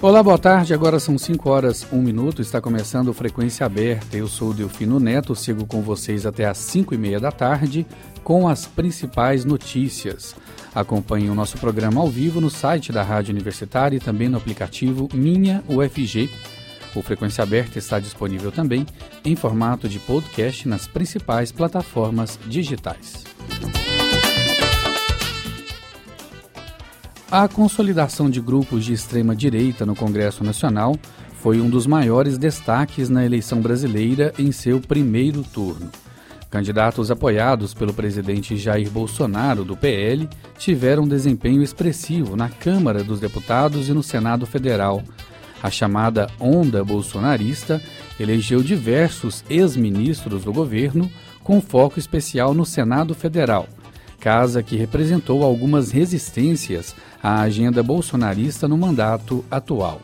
Olá, boa tarde. Agora são 5 horas 1 minuto. Está começando Frequência Aberta. Eu sou o Delfino Neto. Sigo com vocês até às 5 e meia da tarde com as principais notícias. Acompanhe o nosso programa ao vivo no site da Rádio Universitária e também no aplicativo Minha UFG. O Frequência Aberta está disponível também em formato de podcast nas principais plataformas digitais. A consolidação de grupos de extrema-direita no Congresso Nacional foi um dos maiores destaques na eleição brasileira em seu primeiro turno. Candidatos apoiados pelo presidente Jair Bolsonaro, do PL, tiveram desempenho expressivo na Câmara dos Deputados e no Senado Federal. A chamada onda bolsonarista elegeu diversos ex-ministros do governo, com foco especial no Senado Federal, casa que representou algumas resistências à agenda bolsonarista no mandato atual.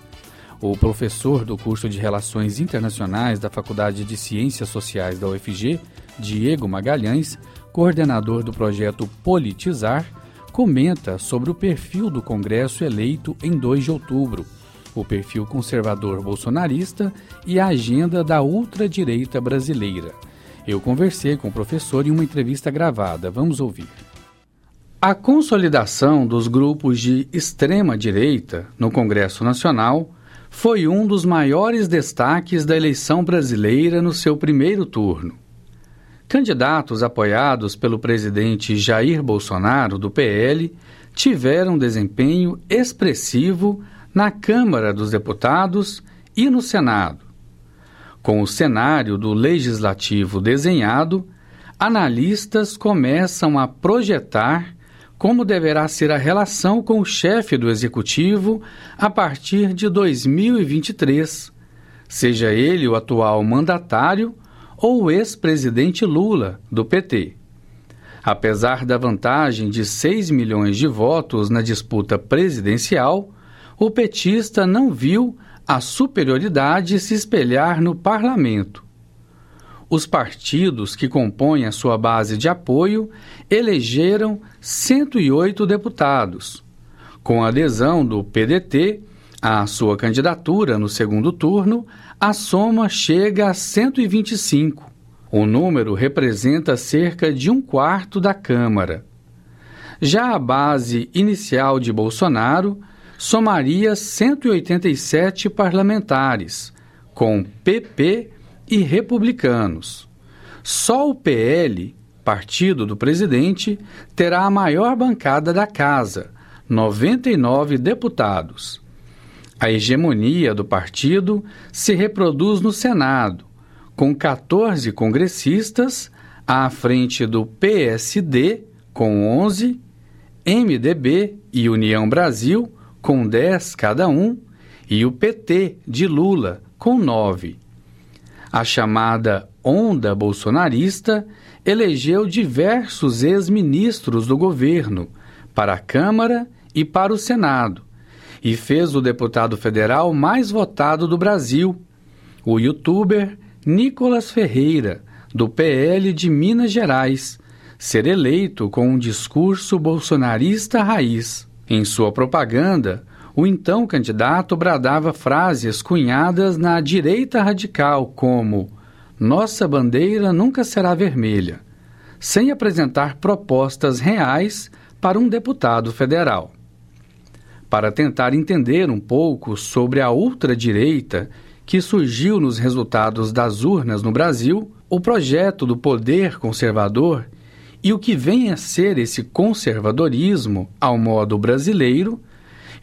O professor do curso de Relações Internacionais da Faculdade de Ciências Sociais da UFG, Diego Magalhães, coordenador do projeto Politizar, comenta sobre o perfil do Congresso eleito em 2 de outubro, o perfil conservador bolsonarista e a agenda da ultradireita brasileira. Eu conversei com o professor em uma entrevista gravada. Vamos ouvir. A consolidação dos grupos de extrema-direita no Congresso Nacional foi um dos maiores destaques da eleição brasileira no seu primeiro turno. Candidatos apoiados pelo presidente Jair Bolsonaro, do PL, tiveram desempenho expressivo na Câmara dos Deputados e no Senado. Com o cenário do legislativo desenhado, analistas começam a projetar como deverá ser a relação com o chefe do executivo a partir de 2023, seja ele o atual mandatário ou o ex-presidente Lula, do PT. Apesar da vantagem de 6 milhões de votos na disputa presidencial, o petista não viu a superioridade se espelhar no parlamento os partidos que compõem a sua base de apoio elegeram 108 deputados. Com adesão do PDT à sua candidatura no segundo turno, a soma chega a 125. O número representa cerca de um quarto da Câmara. Já a base inicial de Bolsonaro somaria 187 parlamentares, com PP e republicanos. Só o PL, partido do presidente, terá a maior bancada da casa, 99 deputados. A hegemonia do partido se reproduz no Senado, com 14 congressistas à frente do PSD, com 11, MDB e União Brasil, com 10 cada um, e o PT de Lula, com 9 a chamada onda bolsonarista elegeu diversos ex-ministros do governo para a Câmara e para o Senado e fez o deputado federal mais votado do Brasil, o youtuber Nicolas Ferreira, do PL de Minas Gerais, ser eleito com um discurso bolsonarista raiz. Em sua propaganda, o então candidato bradava frases cunhadas na direita radical, como Nossa bandeira nunca será vermelha, sem apresentar propostas reais para um deputado federal. Para tentar entender um pouco sobre a ultradireita que surgiu nos resultados das urnas no Brasil, o projeto do poder conservador e o que vem a ser esse conservadorismo ao modo brasileiro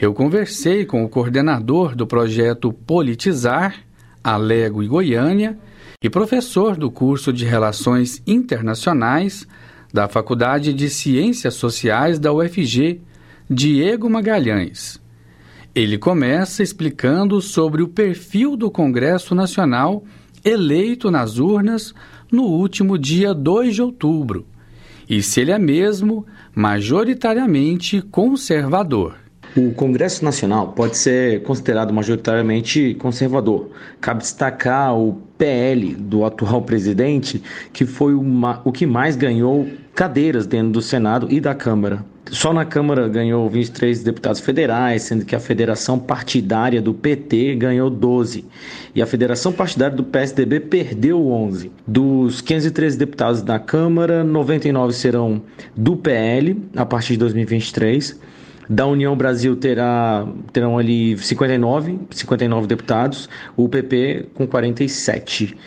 eu conversei com o coordenador do projeto Politizar, Alego e Goiânia, e professor do curso de Relações Internacionais da Faculdade de Ciências Sociais da UFG, Diego Magalhães. Ele começa explicando sobre o perfil do Congresso Nacional eleito nas urnas no último dia 2 de outubro e se ele é mesmo majoritariamente conservador. O Congresso Nacional pode ser considerado majoritariamente conservador. Cabe destacar o PL do atual presidente, que foi o que mais ganhou cadeiras dentro do Senado e da Câmara. Só na Câmara ganhou 23 deputados federais, sendo que a Federação Partidária do PT ganhou 12 e a Federação Partidária do PSDB perdeu 11. Dos 513 deputados da Câmara, 99 serão do PL a partir de 2023 da União Brasil terá, terão ali 59, 59 deputados, o PP com 47.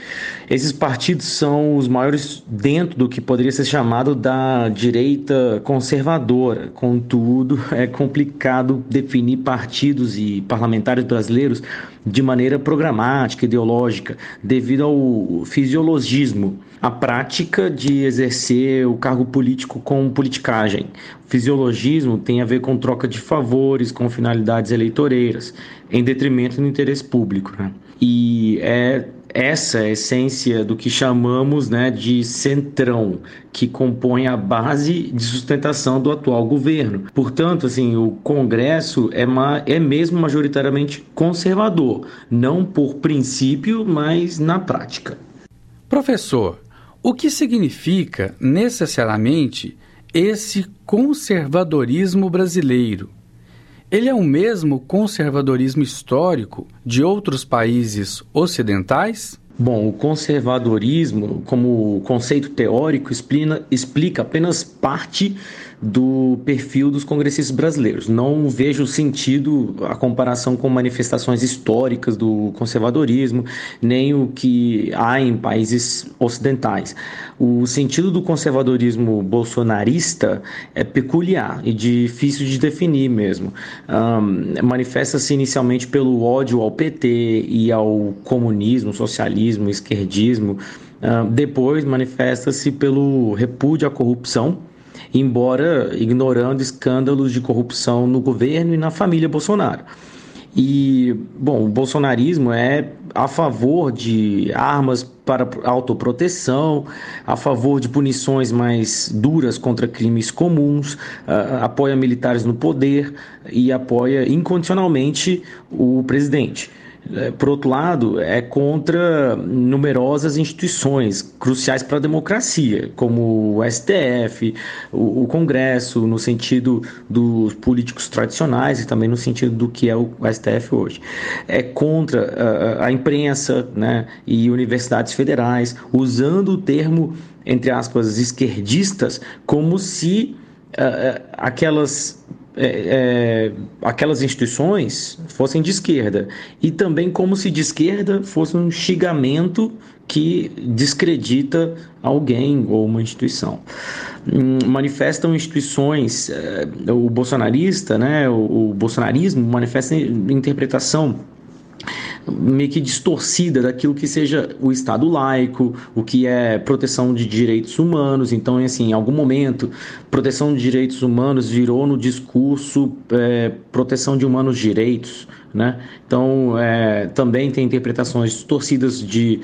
Esses partidos são os maiores dentro do que poderia ser chamado da direita conservadora. Contudo, é complicado definir partidos e parlamentares brasileiros de maneira programática, ideológica, devido ao fisiologismo, a prática de exercer o cargo político com politicagem. O fisiologismo tem a ver com troca de favores com finalidades eleitoreiras, em detrimento do interesse público. Né? E é essa a essência do que chamamos né, de centrão, que compõe a base de sustentação do atual governo. Portanto, assim, o Congresso é, ma é mesmo majoritariamente conservador, não por princípio, mas na prática. Professor, o que significa necessariamente esse conservadorismo brasileiro? Ele é o mesmo conservadorismo histórico de outros países ocidentais? Bom, o conservadorismo, como conceito teórico, explica, explica apenas parte do perfil dos congressistas brasileiros. Não vejo sentido a comparação com manifestações históricas do conservadorismo, nem o que há em países ocidentais. O sentido do conservadorismo bolsonarista é peculiar e difícil de definir mesmo. Um, Manifesta-se inicialmente pelo ódio ao PT e ao comunismo, socialismo, esquerdismo. Uh, depois manifesta-se pelo repúdio à corrupção embora ignorando escândalos de corrupção no governo e na família Bolsonaro. E, bom, o bolsonarismo é a favor de armas para autoproteção, a favor de punições mais duras contra crimes comuns, apoia militares no poder e apoia incondicionalmente o presidente. É, por outro lado, é contra numerosas instituições cruciais para a democracia, como o STF, o, Congresso, no sentido dos políticos tradicionais e também no sentido do que é o STF hoje. É contra a, a imprensa né, e universidades federais, usando o termo, entre aspas, esquerdistas, como se uh, aquelas é, é, aquelas instituições fossem de esquerda e também como se de esquerda fosse um xingamento que descredita alguém ou uma instituição. Hum, manifestam instituições, é, o bolsonarista, né, o, o bolsonarismo manifesta interpretação meio que distorcida daquilo que seja o Estado laico, o que é proteção de direitos humanos. Então, assim, em algum momento, proteção de direitos humanos virou no discurso é, proteção de humanos direitos, né? Então, é, também tem interpretações distorcidas de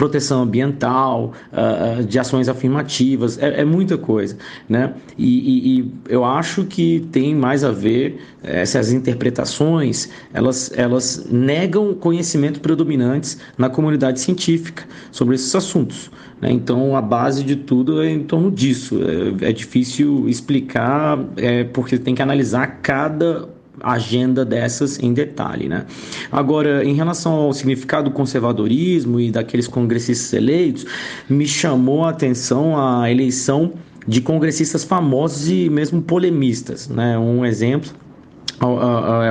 proteção ambiental, uh, de ações afirmativas, é, é, muita coisa, né? E, e, e, eu acho que tem mais a ver essas interpretações, elas, elas negam conhecimento predominantes na comunidade científica sobre esses assuntos. Né? Então, a base de tudo é em torno disso. É, é difícil explicar, é, porque tem que analisar cada agenda dessas em detalhe, né? Agora, em relação ao significado do conservadorismo e daqueles congressistas eleitos, me chamou a atenção a eleição de congressistas famosos e mesmo polemistas, né? Um exemplo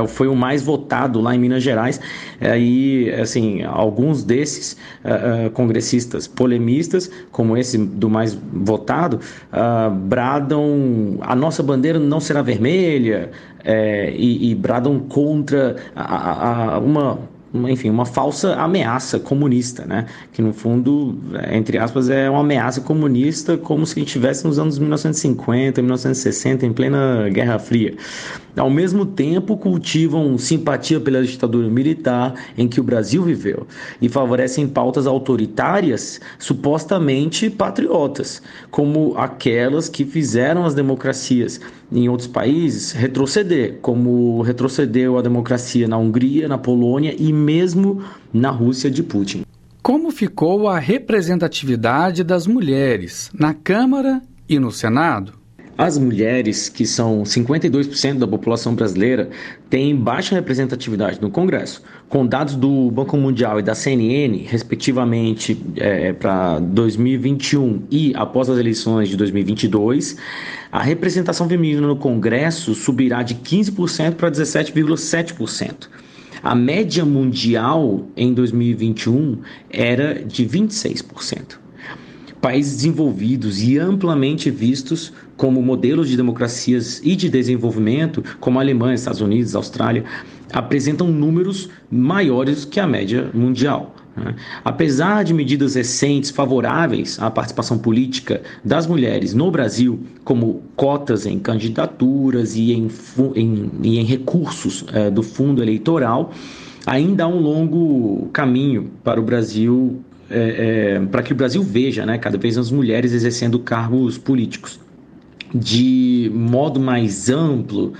foi o mais votado lá em Minas Gerais. Aí, assim, alguns desses congressistas polemistas, como esse do mais votado, bradam a nossa bandeira não será vermelha e, e, bradam contra a uma enfim, uma falsa ameaça comunista, né? Que no fundo, entre aspas, é uma ameaça comunista como se estivesse nos anos 1950, 1960, em plena Guerra Fria. Ao mesmo tempo, cultivam simpatia pela ditadura militar em que o Brasil viveu e favorecem pautas autoritárias supostamente patriotas, como aquelas que fizeram as democracias em outros países retroceder, como retrocedeu a democracia na Hungria, na Polônia e mesmo na Rússia de Putin. Como ficou a representatividade das mulheres na Câmara e no Senado? As mulheres, que são 52% da população brasileira, têm baixa representatividade no Congresso. Com dados do Banco Mundial e da CNN, respectivamente, é, para 2021 e após as eleições de 2022, a representação feminina no Congresso subirá de 15% para 17,7%. A média mundial em 2021 era de 26% países desenvolvidos e amplamente vistos como modelos de democracias e de desenvolvimento, como a Alemanha, Estados Unidos, Austrália, apresentam números maiores que a média mundial. Né? Apesar de medidas recentes favoráveis à participação política das mulheres no Brasil, como cotas em candidaturas e em, em, e em recursos é, do fundo eleitoral, ainda há um longo caminho para o Brasil é, é, para que o Brasil veja né, cada vez mais mulheres exercendo cargos políticos de modo mais amplo,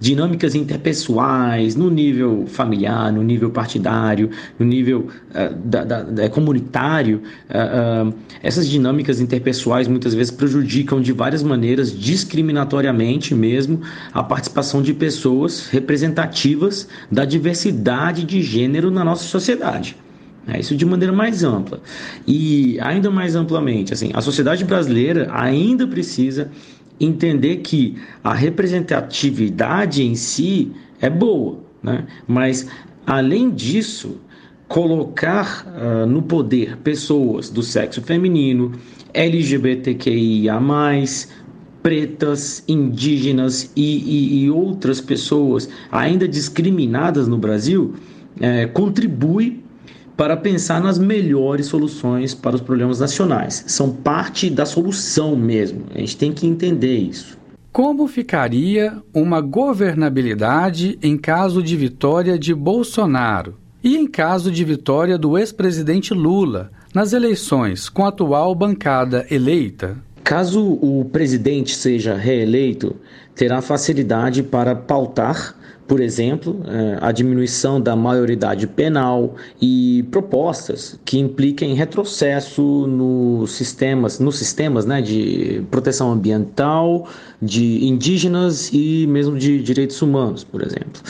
dinâmicas interpessoais, no nível familiar, no nível partidário, no nível uh, da, da, comunitário, uh, uh, essas dinâmicas interpessoais muitas vezes prejudicam de várias maneiras, discriminatoriamente mesmo, a participação de pessoas representativas da diversidade de gênero na nossa sociedade. É, isso de maneira mais ampla. E ainda mais amplamente, assim, a sociedade brasileira ainda precisa entender que a representatividade em si é boa, né? mas além disso, colocar uh, no poder pessoas do sexo feminino, LGBTQIA, pretas, indígenas e, e, e outras pessoas ainda discriminadas no Brasil, é, contribui para pensar nas melhores soluções para os problemas nacionais. São parte da solução mesmo. A gente tem que entender isso. Como ficaria uma governabilidade em caso de vitória de Bolsonaro e em caso de vitória do ex-presidente Lula nas eleições com a atual bancada eleita? Caso o presidente seja reeleito, terá facilidade para pautar por exemplo, é, a diminuição da maioridade penal e propostas que impliquem retrocesso nos sistemas, nos sistemas né, de proteção ambiental, de indígenas e mesmo de direitos humanos, por exemplo.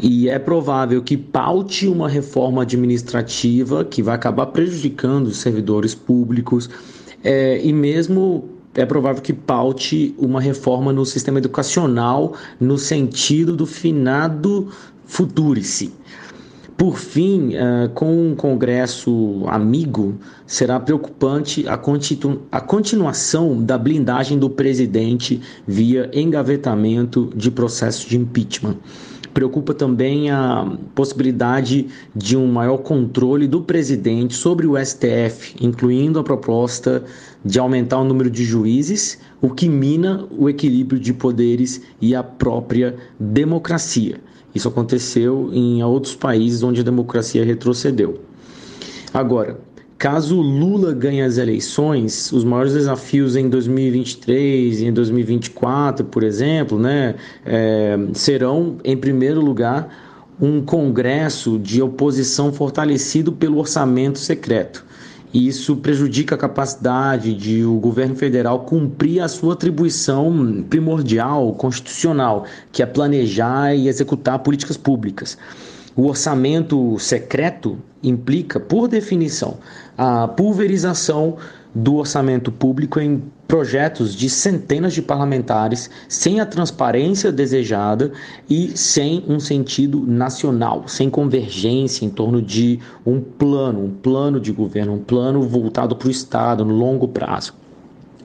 E é provável que paute uma reforma administrativa que vai acabar prejudicando os servidores públicos é, e mesmo é provável que paute uma reforma no sistema educacional no sentido do finado futurice. Por fim, uh, com um Congresso amigo, será preocupante a, continu a continuação da blindagem do presidente via engavetamento de processo de impeachment. Preocupa também a possibilidade de um maior controle do presidente sobre o STF, incluindo a proposta de aumentar o número de juízes, o que mina o equilíbrio de poderes e a própria democracia. Isso aconteceu em outros países onde a democracia retrocedeu. Agora, Caso Lula ganhe as eleições, os maiores desafios em 2023 e em 2024, por exemplo, né, é, serão, em primeiro lugar, um congresso de oposição fortalecido pelo orçamento secreto. E isso prejudica a capacidade de o governo federal cumprir a sua atribuição primordial, constitucional, que é planejar e executar políticas públicas. O orçamento secreto implica, por definição, a pulverização do orçamento público em projetos de centenas de parlamentares, sem a transparência desejada e sem um sentido nacional, sem convergência em torno de um plano, um plano de governo, um plano voltado para o Estado no longo prazo.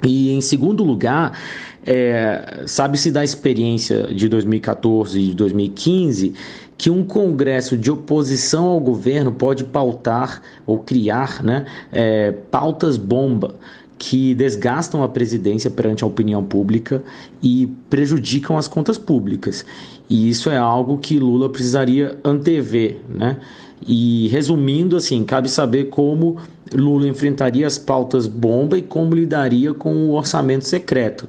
E em segundo lugar, é, sabe-se da experiência de 2014 e de 2015 que um congresso de oposição ao governo pode pautar ou criar né, é, pautas bomba que desgastam a presidência perante a opinião pública e prejudicam as contas públicas. E isso é algo que Lula precisaria antever, né? E resumindo, assim, cabe saber como Lula enfrentaria as pautas bomba e como lidaria com o orçamento secreto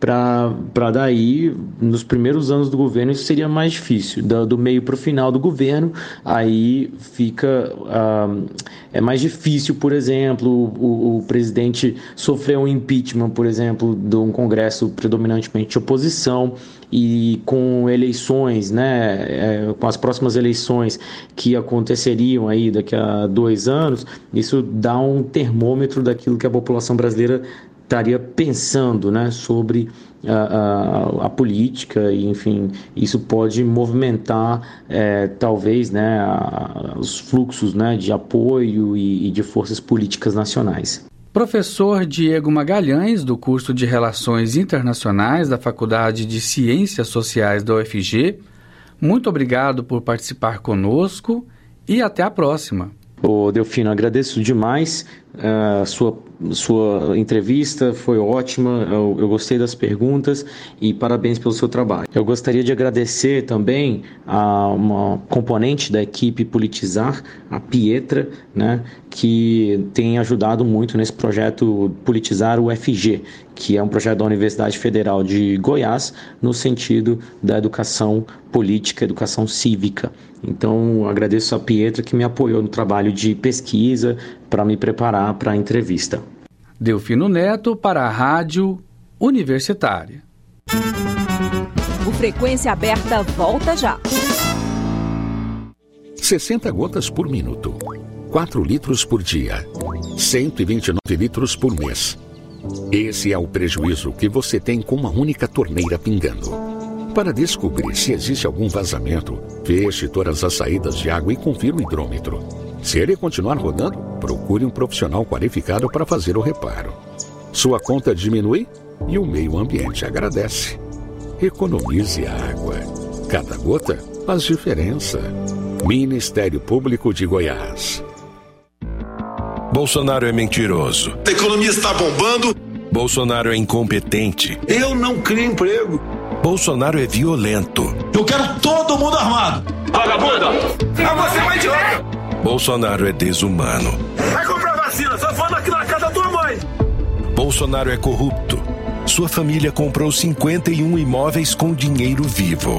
para daí, nos primeiros anos do governo, isso seria mais difícil. Do, do meio para o final do governo, aí fica. Uh, é mais difícil, por exemplo, o, o, presidente sofrer um impeachment, por exemplo, de um Congresso predominantemente de oposição e com eleições, né, é, com as próximas eleições que aconteceriam aí daqui a dois anos, isso dá um termômetro daquilo que a população brasileira estaria pensando né, sobre a, a, a, política e, enfim, isso pode movimentar é, talvez né, a, os fluxos né, de apoio e, e de forças políticas nacionais. Professor Diego Magalhães, do curso de Relações Internacionais da Faculdade de Ciências Sociais da UFG, muito obrigado por participar conosco e até a próxima. Ô Delfino, agradeço demais a sua, sua entrevista, foi ótima, eu, eu, gostei das perguntas e parabéns pelo seu trabalho. Eu gostaria de agradecer também a uma componente da equipe Politizar, a Pietra, né, que tem ajudado muito nesse projeto Politizar UFG, que é um projeto da Universidade Federal de Goiás no sentido da educação política, educação cívica. Então, agradeço a Pietra que me apoiou no trabalho de pesquisa para me preparar para a entrevista. Delfino Neto para a Rádio Universitária. O Frequência Aberta volta já. 60 gotas por minuto. 4 litros por dia. 129 litros por mês. Esse é o prejuízo que você tem com uma única torneira pingando. Para descobrir se existe algum vazamento, feche todas as saídas de água e confira o hidrômetro. Se ele continuar rodando, procure um profissional qualificado para fazer o reparo. Sua conta diminui e o meio ambiente agradece. Economize água. Cada gota faz diferença. Ministério Público de Goiás. Bolsonaro é mentiroso. A economia está bombando. Bolsonaro é incompetente. Eu não crio emprego. Bolsonaro é violento. Eu quero todo mundo armado. Vagabunda! Ah, você é um idiota! Bolsonaro é desumano. Vai comprar vacina, só falta aqui na casa da tua mãe. Bolsonaro é corrupto. Sua família comprou 51 imóveis com dinheiro vivo.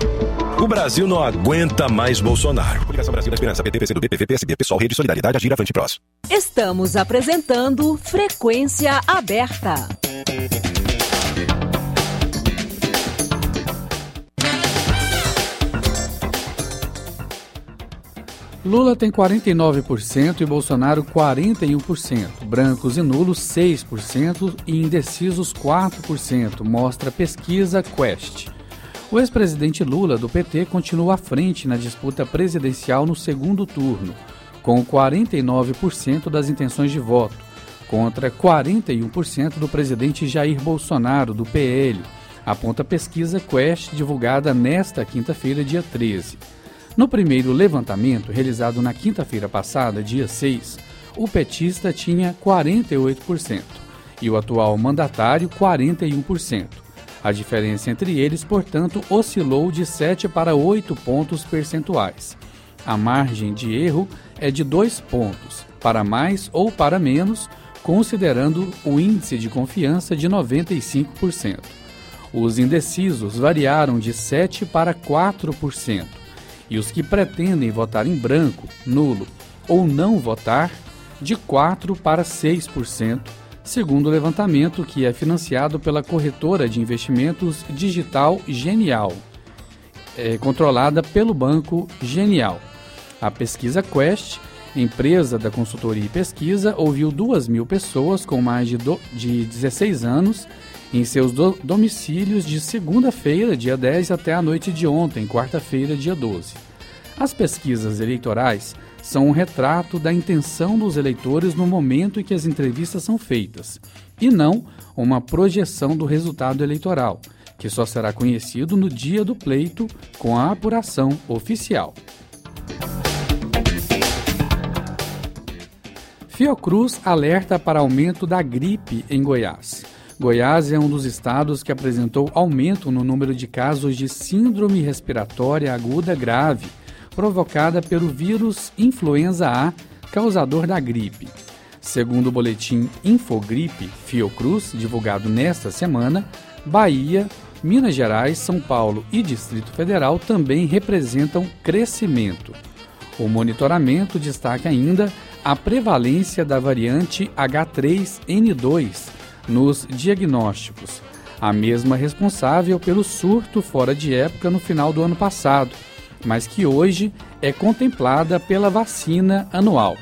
O Brasil não aguenta mais Bolsonaro. Coligação Brasil da Esperança, PT, PCdoB, PV, PSB, Pessoal, Rede Solidariedade, Agir, Avante Prós. Estamos apresentando Frequência Aberta. Lula tem 49% e Bolsonaro 41%, brancos e nulos 6% e indecisos 4%, mostra pesquisa Quest. O ex-presidente Lula, do PT, continua à frente na disputa presidencial no segundo turno, com 49% das intenções de voto, contra 41% do presidente Jair Bolsonaro, do PL, aponta pesquisa Quest divulgada nesta quinta-feira, dia 13. No primeiro levantamento, realizado na quinta-feira passada, dia 6, o petista tinha 48% e o atual mandatário 41%. A diferença entre eles, portanto, oscilou de 7 para 8 pontos percentuais. A margem de erro é de 2 pontos, para mais ou para menos, considerando o índice de confiança de 95%. Os indecisos variaram de 7 para 4% e os que pretendem votar em branco, nulo ou não votar, de 4% para 6%, segundo o levantamento que é financiado pela corretora de investimentos digital Genial, é, controlada pelo banco Genial. A pesquisa Quest, empresa da consultoria e pesquisa, ouviu 2 mil pessoas com mais de, do, de 16 anos em seus do domicílios de segunda-feira, dia 10, até a noite de ontem, quarta-feira, dia 12. As pesquisas eleitorais são um retrato da intenção dos eleitores no momento em que as entrevistas são feitas, e não uma projeção do resultado eleitoral, que só será conhecido no dia do pleito com a apuração oficial. Fiocruz alerta para aumento da gripe em Goiás. Goiás é um dos estados que apresentou aumento no número de casos de síndrome respiratória aguda grave, provocada pelo vírus influenza A, causador da gripe. Segundo o boletim Infogripe Fiocruz, divulgado nesta semana, Bahia, Minas Gerais, São Paulo e Distrito Federal também representam crescimento. O monitoramento destaca ainda a prevalência da variante H3N2 nos diagnósticos, a mesma responsável pelo surto fora de época no final do ano passado, mas que hoje é contemplada pela vacina anual.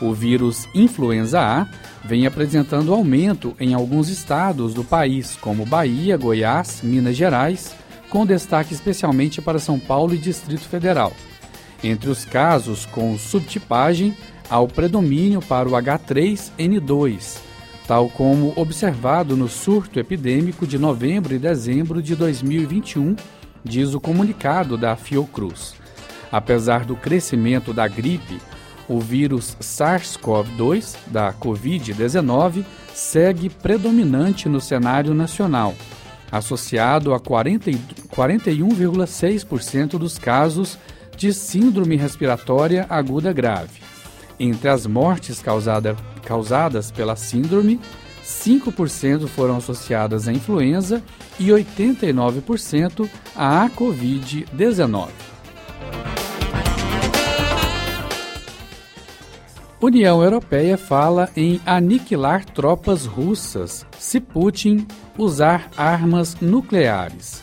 O vírus influenza A vem apresentando aumento em alguns estados do país, como Bahia, Goiás, Minas Gerais, com destaque especialmente para São Paulo e Distrito Federal. Entre os casos com subtipagem, há o predomínio para o H3N2, tal como observado no surto epidêmico de novembro e dezembro de 2021, diz o comunicado da Fiocruz. Apesar do crescimento da gripe, o vírus SARS-CoV-2 da Covid-19 segue predominante no cenário nacional, associado a 41,6% dos casos de síndrome respiratória aguda grave. Entre as mortes causada, causadas pela síndrome, 5% foram associadas à influenza e 89% à Covid-19. União Europeia fala em aniquilar tropas russas se Putin usar armas nucleares.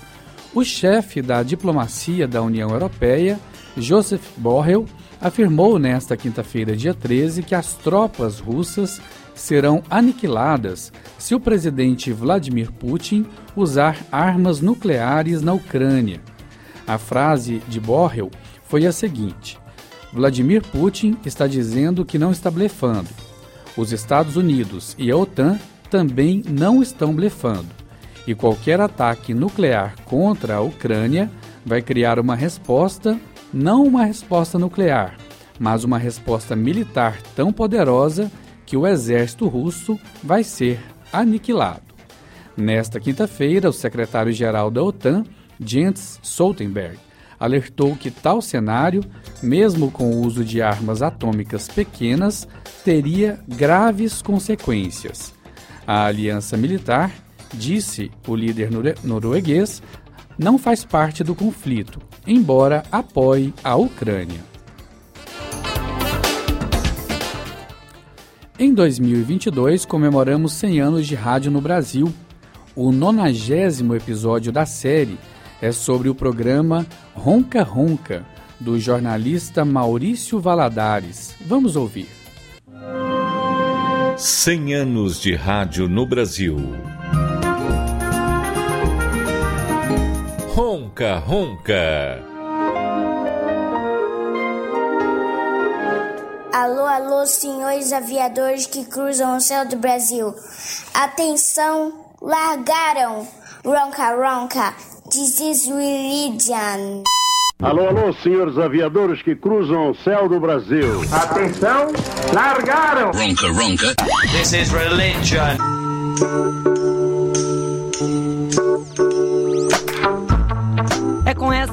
O chefe da diplomacia da União Europeia, Joseph Borrell, afirmou nesta quinta-feira, dia 13, que as tropas russas serão aniquiladas se o presidente Vladimir Putin usar armas nucleares na Ucrânia. A frase de Borrell foi a seguinte: Vladimir Putin está dizendo que não está blefando. Os Estados Unidos e a OTAN também não estão blefando. E qualquer ataque nuclear contra a Ucrânia vai criar uma resposta não uma resposta nuclear, mas uma resposta militar tão poderosa que o exército russo vai ser aniquilado. Nesta quinta-feira, o secretário-geral da OTAN, Jens Stoltenberg, alertou que tal cenário, mesmo com o uso de armas atômicas pequenas, teria graves consequências. A aliança militar, disse o líder norueguês, não faz parte do conflito, embora apoie a Ucrânia. Em 2022, comemoramos 100 anos de rádio no Brasil. O nonagésimo episódio da série é sobre o programa Ronca Ronca, do jornalista Maurício Valadares. Vamos ouvir. 100 anos de rádio no Brasil. Ronca Ronca. Alô, alô, senhores aviadores que cruzam o céu do Brasil. Atenção, largaram. Ronca Ronca, this is religion. Alô, alô, senhores aviadores que cruzam o céu do Brasil. Atenção, largaram. Ronca Ronca, this is religion.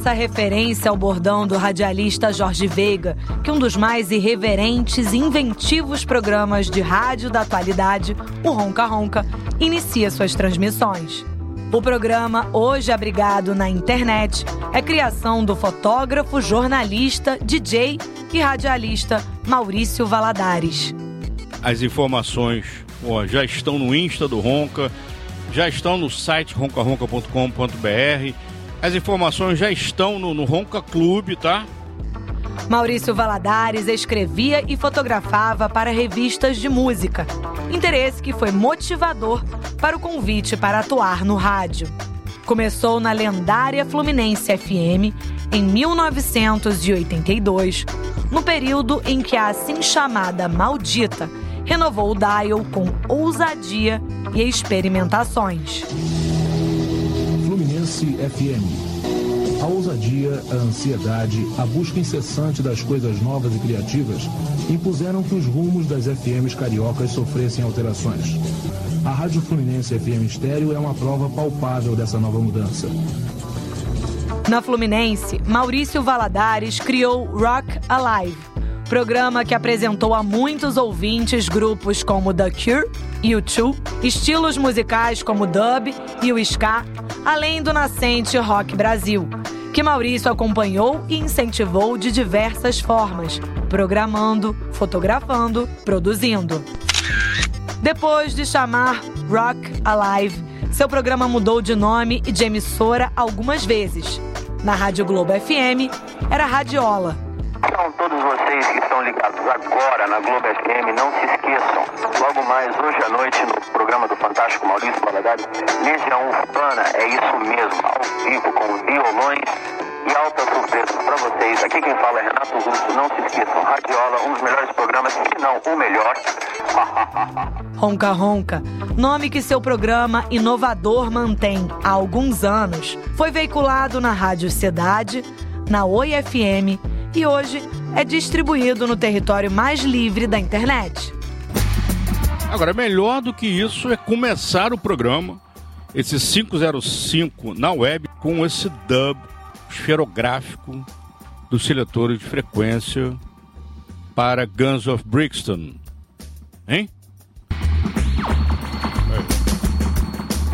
Essa referência ao bordão do radialista Jorge Veiga que um dos mais irreverentes e inventivos programas de rádio da atualidade, o Ronca Ronca, inicia suas transmissões. O programa, hoje abrigado na internet, é criação do fotógrafo, jornalista, DJ e radialista Maurício Valadares. As informações ó, já estão no Insta do Ronca, já estão no site roncaronca.com.br as informações já estão no, no Ronca Clube, tá? Maurício Valadares escrevia e fotografava para revistas de música. Interesse que foi motivador para o convite para atuar no rádio. Começou na lendária Fluminense FM em 1982, no período em que a assim chamada Maldita renovou o dial com ousadia e experimentações. FM. A ousadia, a ansiedade, a busca incessante das coisas novas e criativas impuseram que os rumos das FMs cariocas sofressem alterações. A Rádio Fluminense FM Estéreo é uma prova palpável dessa nova mudança. Na Fluminense, Maurício Valadares criou Rock Alive, programa que apresentou a muitos ouvintes grupos como The Cure, U2, estilos musicais como dub e o ska, além do nascente Rock Brasil, que Maurício acompanhou e incentivou de diversas formas, programando, fotografando, produzindo. Depois de chamar Rock Alive, seu programa mudou de nome e de emissora algumas vezes. Na Rádio Globo FM, era Radiola. Então, todos vocês que estão ligados agora na Globo FM, não se esqueçam. Logo mais hoje à noite, no programa do Fantástico Maurício Valadares, Legião Urbana, é isso mesmo, ao vivo, com violões e altas surpresas para vocês. Aqui quem fala é Renato Russo. Não se esqueçam, Radiola, um dos melhores programas, se não o melhor. Ronca Ronca, nome que seu programa inovador mantém há alguns anos, foi veiculado na Rádio Cidade, na Oi FM e hoje é distribuído no território mais livre da internet. Agora, melhor do que isso é começar o programa, esse 505 na web, com esse dub esferográfico dos seletores de frequência para Guns of Brixton. Hein?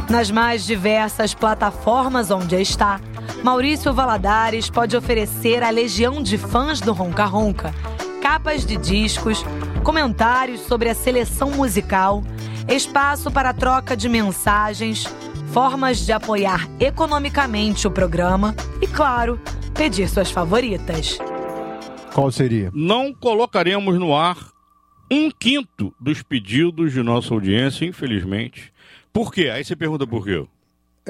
Nas mais diversas plataformas onde está, Maurício Valadares pode oferecer à legião de fãs do Ronca Ronca capas de discos, comentários sobre a seleção musical, espaço para troca de mensagens, formas de apoiar economicamente o programa e, claro, pedir suas favoritas. Qual seria? Não colocaremos no ar um quinto dos pedidos de nossa audiência, infelizmente. Por quê? Aí você pergunta por quê?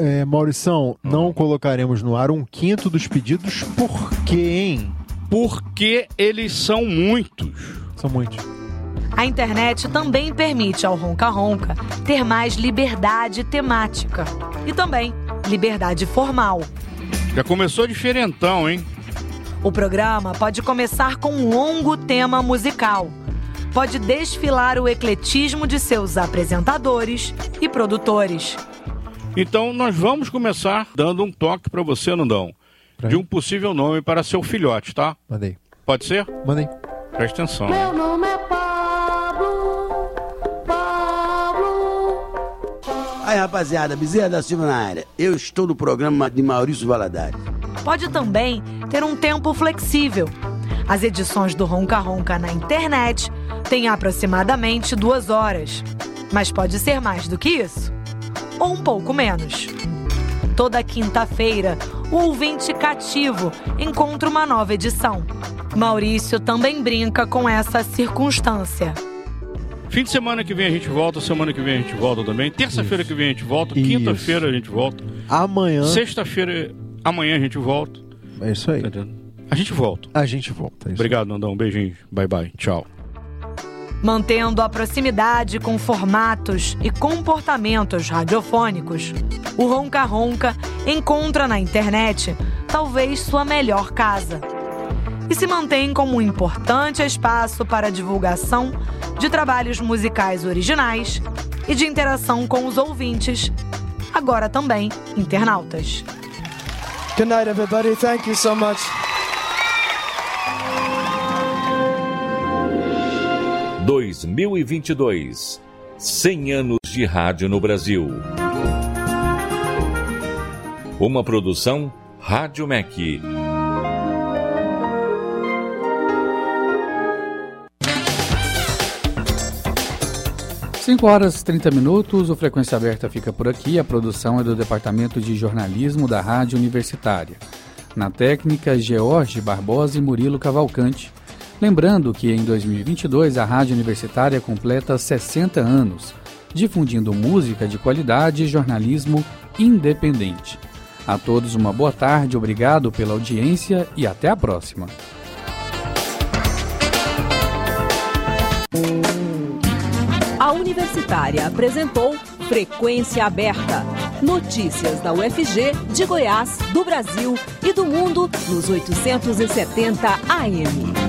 É, Maurição, não colocaremos no ar um quinto dos pedidos, por quê, hein? Porque eles são muitos. São muitos. A internet também permite ao Ronca Ronca ter mais liberdade temática e também liberdade formal. Já começou diferentão, hein? O programa pode começar com um longo tema musical. Pode desfilar o ecletismo de seus apresentadores e produtores. Então nós vamos começar dando um toque para você, Nandão, de um possível nome para seu filhote, tá? Mandei. Pode ser? Mandei. Presta atenção. Meu nome é Pablo, Pablo. Aí, rapaziada, Bezerra da Silva na área. Eu estou no programa de Maurício Valadares. Pode também ter um tempo flexível. As edições do Ronca Ronca na internet têm aproximadamente duas horas. Mas pode ser mais do que isso. Ou um pouco menos. Toda quinta-feira, o ouvinte cativo encontra uma nova edição. Maurício também brinca com essa circunstância. Fim de semana que vem a gente volta, semana que vem a gente volta também. Terça-feira que vem a gente volta, quinta-feira a gente volta. Amanhã. Sexta-feira, amanhã a gente volta. É isso aí. A gente volta. A gente volta. é isso Obrigado, Nandão. Um beijinho. Bye, bye. Tchau. Mantendo a proximidade com formatos e comportamentos radiofônicos, o Ronca Ronca encontra na internet talvez sua melhor casa. E se mantém como um importante espaço para a divulgação de trabalhos musicais originais e de interação com os ouvintes, agora também internautas. Good night, everybody. Thank you so much. 2022. 100 anos de rádio no Brasil. Uma produção Rádio MEC. Cinco horas e 30 minutos, o Frequência Aberta fica por aqui. A produção é do Departamento de Jornalismo da Rádio Universitária. Na técnica, George Barbosa e Murilo Cavalcante. Lembrando que em 2022 a Rádio Universitária completa 60 anos, difundindo música de qualidade e jornalismo independente. A todos uma boa tarde, obrigado pela audiência e até a próxima. A Universitária apresentou Frequência Aberta. Notícias da UFG, de Goiás, do Brasil e do mundo nos 870 AM.